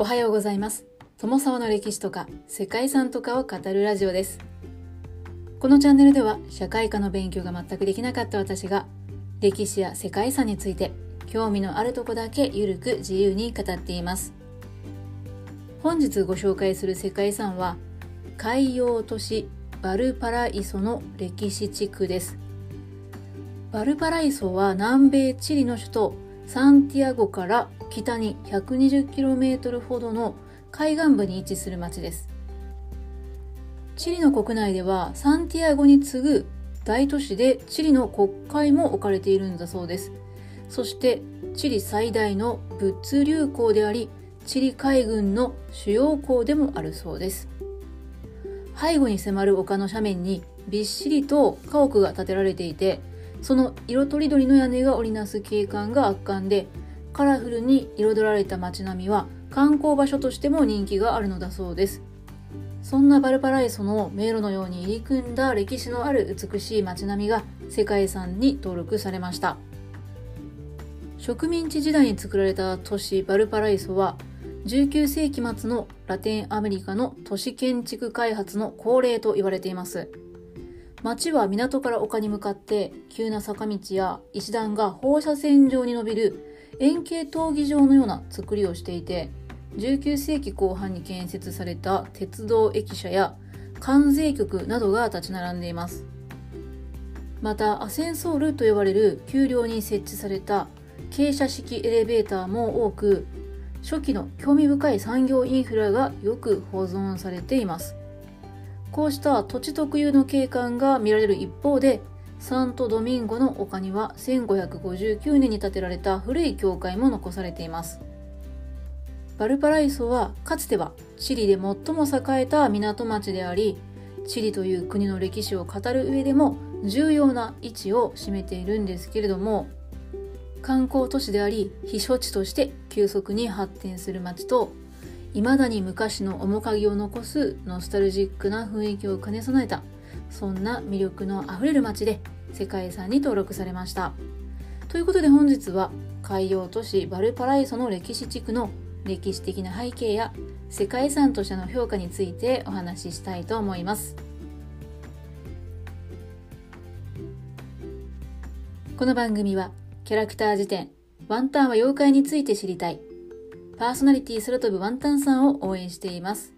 おはようございます。友沢の歴史とか世界遺産とかを語るラジオです。このチャンネルでは社会科の勉強が全くできなかった私が歴史や世界遺産について興味のあるとこだけゆるく自由に語っています。本日ご紹介する世界遺産は海洋都市バルパライソの歴史地区です。バルパライソは南米チリの首都サンティアゴから北に 120km ほどの海岸部に位置する町です。チリの国内ではサンティアゴに次ぐ大都市でチリの国会も置かれているんだそうです。そしてチリ最大の物流港でありチリ海軍の主要港でもあるそうです。背後に迫る丘の斜面にびっしりと家屋が建てられていてその色とりどりの屋根が織りなす景観が圧巻でカラフルに彩られた街並みは観光場所としても人気があるのだそうです。そんなバルパライソの迷路のように入り組んだ歴史のある美しい街並みが世界遺産に登録されました。植民地時代に作られた都市バルパライソは19世紀末のラテンアメリカの都市建築開発の恒例と言われています。町は港から丘に向かって急な坂道や石段が放射線状に伸びる円形闘技場のような作りをしていて19世紀後半に建設された鉄道駅舎や関税局などが立ち並んでいます。またアセンソールと呼ばれる丘陵に設置された傾斜式エレベーターも多く初期の興味深い産業インフラがよく保存されています。こうした土地特有の景観が見られる一方で、サントドミンゴの丘には1559年に建てられた古い教会も残されています。バルパライソはかつてはチリで最も栄えた港町であり、チリという国の歴史を語る上でも重要な位置を占めているんですけれども、観光都市であり、避暑地として急速に発展する町と未だに昔の面影を残すノスタルジックな雰囲気を兼ね備えたそんな魅力のあふれる街で世界遺産に登録されました。ということで本日は海洋都市バルパライソの歴史地区の歴史的な背景や世界遺産としての評価についてお話ししたいと思います。この番組はキャラクター辞典ワンタンは妖怪について知りたい。パーソナリティ空飛ぶワンタンさんを応援しています。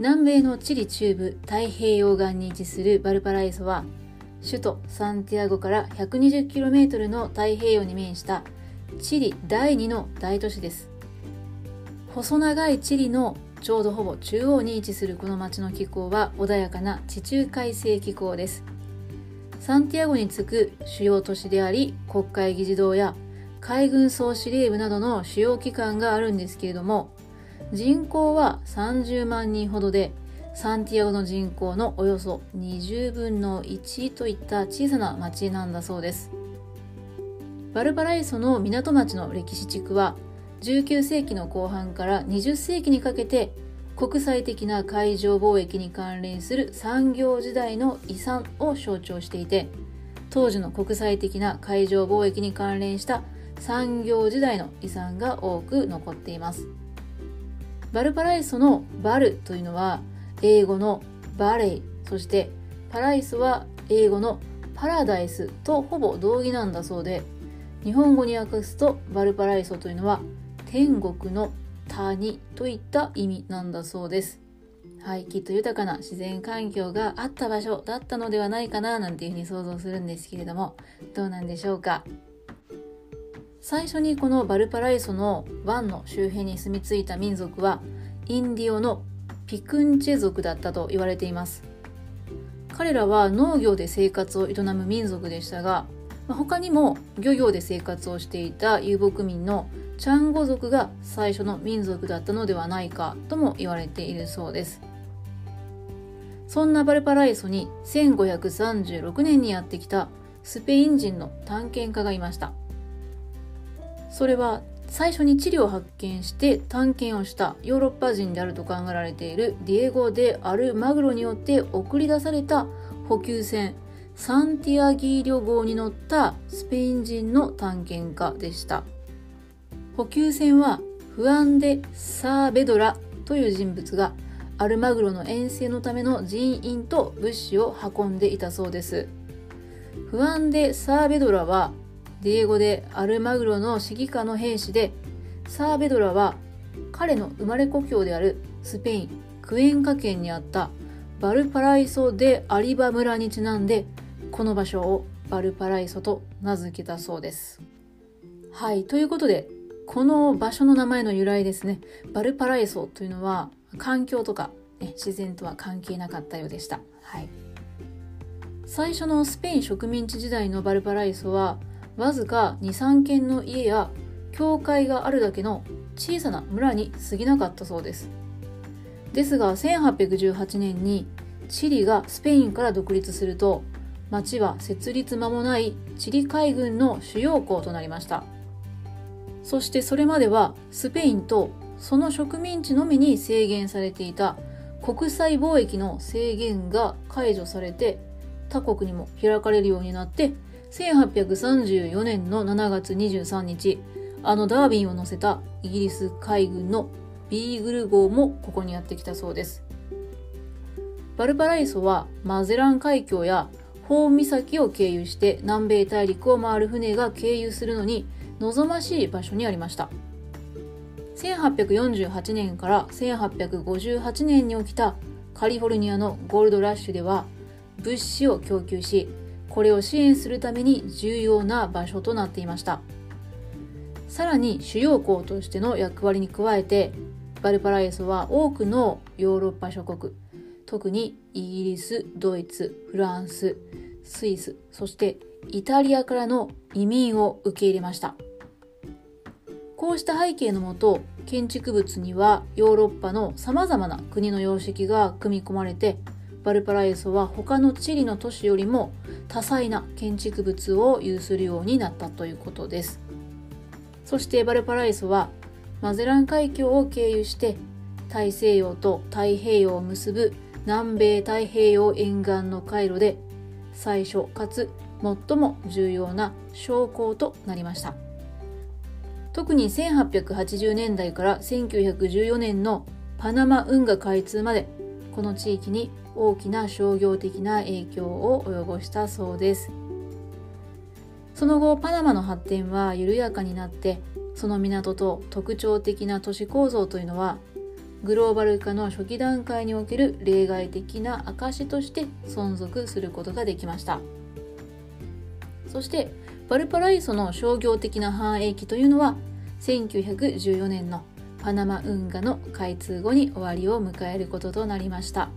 南米のチリ中部太平洋岸に位置するバルパライソは首都サンティアゴから 120km の太平洋に面したチリ第2の大都市です。細長いチリのちょうどほぼ中央に位置するこの町の気候は穏やかな地中海性気候です。サンティアゴに次ぐ主要都市であり国会議事堂や海軍総司令部などの主要機関があるんですけれども人口は30万人ほどでサンティアゴの人口のおよそ20分の1といった小さな町なんだそうです。バルバライソの港町の歴史地区は19世紀の後半から20世紀にかけて国際的な海上貿易に関連する産業時代の遺産を象徴していて当時の国際的な海上貿易に関連した産業時代の遺産が多く残っています。バルパライソのバルというのは英語のバレイそしてパライソは英語のパラダイスとほぼ同義なんだそうで日本語に訳すとバルパライソというのは天国の谷といった意味なんだそうです。はい、きっと豊かな自然環境があった場所だったのではないかななんていうふうに想像するんですけれどもどうなんでしょうか？最初にこのバルパライソの湾の周辺に住み着いた民族はインディオのピクンチェ族だったと言われています。彼らは農業で生活を営む民族でしたが他にも漁業で生活をしていた遊牧民のチャンゴ族が最初の民族だったのではないかとも言われているそうです。そんなバルパライソに1536年にやってきたスペイン人の探検家がいました。それは最初にチリを発見して探検をしたヨーロッパ人であると考えられているディエゴ・デ・アルマグロによって送り出された補給船サンティアギーリョ号に乗ったスペイン人の探検家でした補給船はフアン・デ・サーベドラという人物がアルマグロの遠征のための人員と物資を運んでいたそうです。フアンデ・サーベドラはディエゴでアルマグロの指揮下の兵士でサーベドラは彼の生まれ故郷であるスペインクエンカ県にあったバルパライソ・デ・アリバ村にちなんでこの場所をバルパライソと名付けたそうです。はい、ということでこの場所の名前の由来ですねバルパライソというのは環境とか、ね、自然とは関係なかったようでした。はい、最初のスペイン植民地時代のバルパライソはわずか23軒の家や教会があるだけの小さな村に過ぎなかったそうです。ですが1818年にチリがスペインから独立すると町は設立間もないチリ海軍の主要港となりました。そしてそれまではスペインとその植民地のみに制限されていた国際貿易の制限が解除されて他国にも開かれるようになって1834年の7月23日あのダービンを乗せたイギリス海軍のビーグル号もここにやってきたそうです。バルパライソはマゼラン海峡やホーン岬を経由して南米大陸を回る船が経由するのに望ましい場所にありました。1848年から1858年に起きたカリフォルニアのゴールドラッシュでは物資を供給しこれを支援するために重要な場所となっていました。さらに主要港としての役割に加えてバルパライソは多くのヨーロッパ諸国特にイギリスドイツフランススイスそしてイタリアからの移民を受け入れました。こうした背景のもと建築物にはヨーロッパのさまざまな国の様式が組み込まれてバルパライソは他のチリの都市よりも多彩な建築物を有するようになったということです。そしてバルパライソはマゼラン海峡を経由して大西洋と太平洋を結ぶ南米太平洋沿岸の回路で最初かつ最も重要な商港となりました。特に1880年代から1914年のパナマ運河開通までこの地域に大きな商業的な影響を及ぼしたそうです。その後パナマの発展は緩やかになってその港と特徴的な都市構造というのはグローバル化の初期段階における例外的な証として存続することができました。そしてバルパライソの商業的な繁栄期というのは1914年のパナマ運河の開通後に終わりを迎えることとなりました。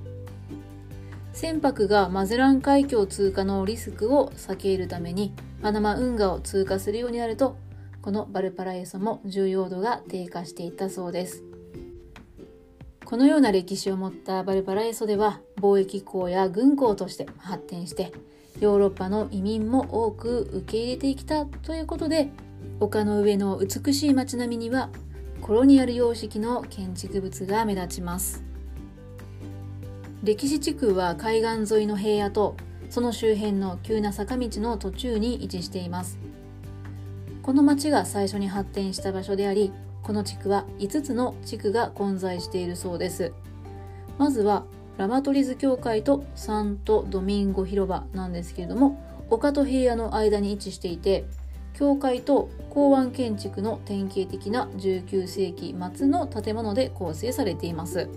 船舶がマゼラン海峡通過のリスクを避けるためにパナマ運河を通過するようになるとこのバルパライソも重要度が低下していったそうです。このような歴史を持ったバルパライソでは貿易港や軍港として発展してヨーロッパの移民も多く受け入れてきたということで丘の上の美しい街並みにはコロニアル様式の建築物が目立ちます。歴史地区は海岸沿いの平野とその周辺の急な坂道の途中に位置しています。この町が最初に発展した場所でありこの地区は5つの地区が混在しているそうです。まずはラマトリズ教会とサント・ドミンゴ広場なんですけれども丘と平野の間に位置していて教会と港湾建築の典型的な19世紀末の建物で構成されています。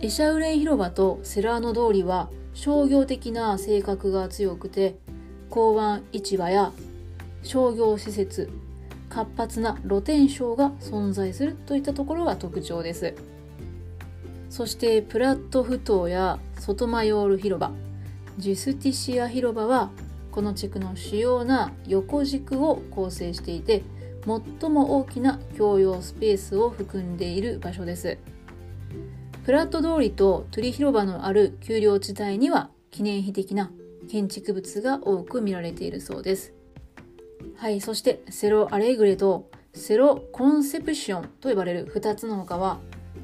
エシャウレン広場とセラーノ通りは商業的な性格が強くて港湾市場や商業施設活発な露天商が存在するといったところが特徴です。そしてプラットフ島やソトマヨール広場ジュスティシア広場はこの地区の主要な横軸を構成していて最も大きな共用スペースを含んでいる場所ですプラット通りとトゥリ広場のある丘陵地帯には記念碑的な建築物が多く見られているそうです。はい、そしてセロ・アレグレとセロ・コンセプションと呼ばれる2つの丘は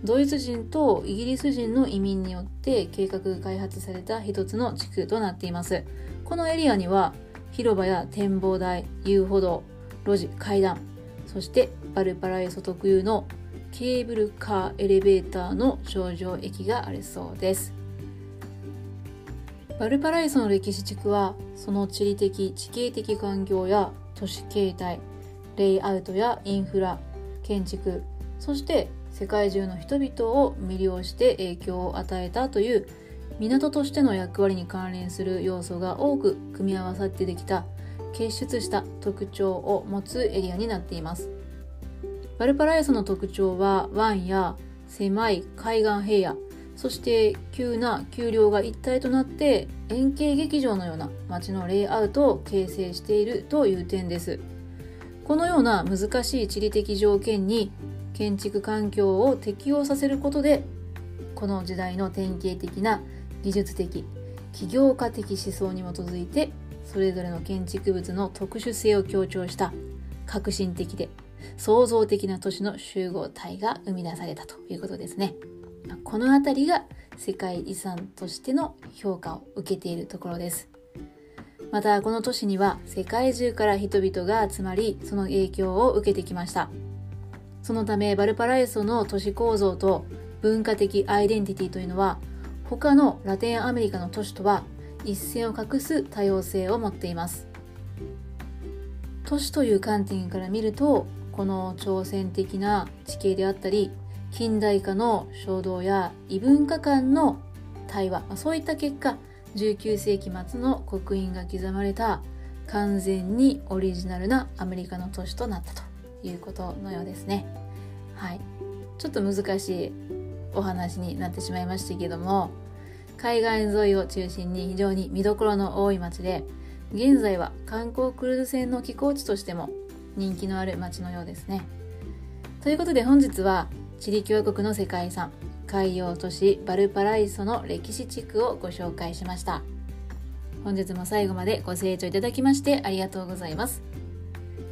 ドイツ人とイギリス人の移民によって計画開発された一つの地区となっています。このエリアには広場や展望台、遊歩道、路地、階段、そしてバルパライソ特有のケーブルカーエレベーターの頂上駅があるそうですバルパライソの歴史地区はその地理的地形的環境や都市形態レイアウトやインフラ建築そして世界中の人々を魅了して影響を与えたという港としての役割に関連する要素が多く組み合わさってできた結出した特徴を持つエリアになっています。バルパライソの特徴は湾や狭い海岸平野そして急な丘陵が一体となって円形劇場のような街のレイアウトを形成しているという点です。このような難しい地理的条件に建築環境を適応させることでこの時代の典型的な技術的起業家的思想に基づいてそれぞれの建築物の特殊性を強調した革新的で創造的な都市の集合体が生み出されたということですね。この辺りが世界遺産としての評価を受けているところです。またこの都市には世界中から人々が集まりその影響を受けてきました。そのためバルパライソの都市構造と文化的アイデンティティというのは他のラテンアメリカの都市とは一線を画す多様性を持っています。都市という観点から見るとこの挑戦的な地形であったり近代化の衝動や異文化間の対話、そういった結果19世紀末の刻印が刻まれた完全にオリジナルなアメリカの都市となったということのようですね。はい、ちょっと難しいお話になってしまいましたけども海岸沿いを中心に非常に見どころの多い町で現在は観光クルーズ船の寄港地としても人気のある町のようですね。ということで本日はチリ共和国の世界遺産海洋都市バルパライソの歴史地区をご紹介しました本日も最後までご清聴いただきましてありがとうございます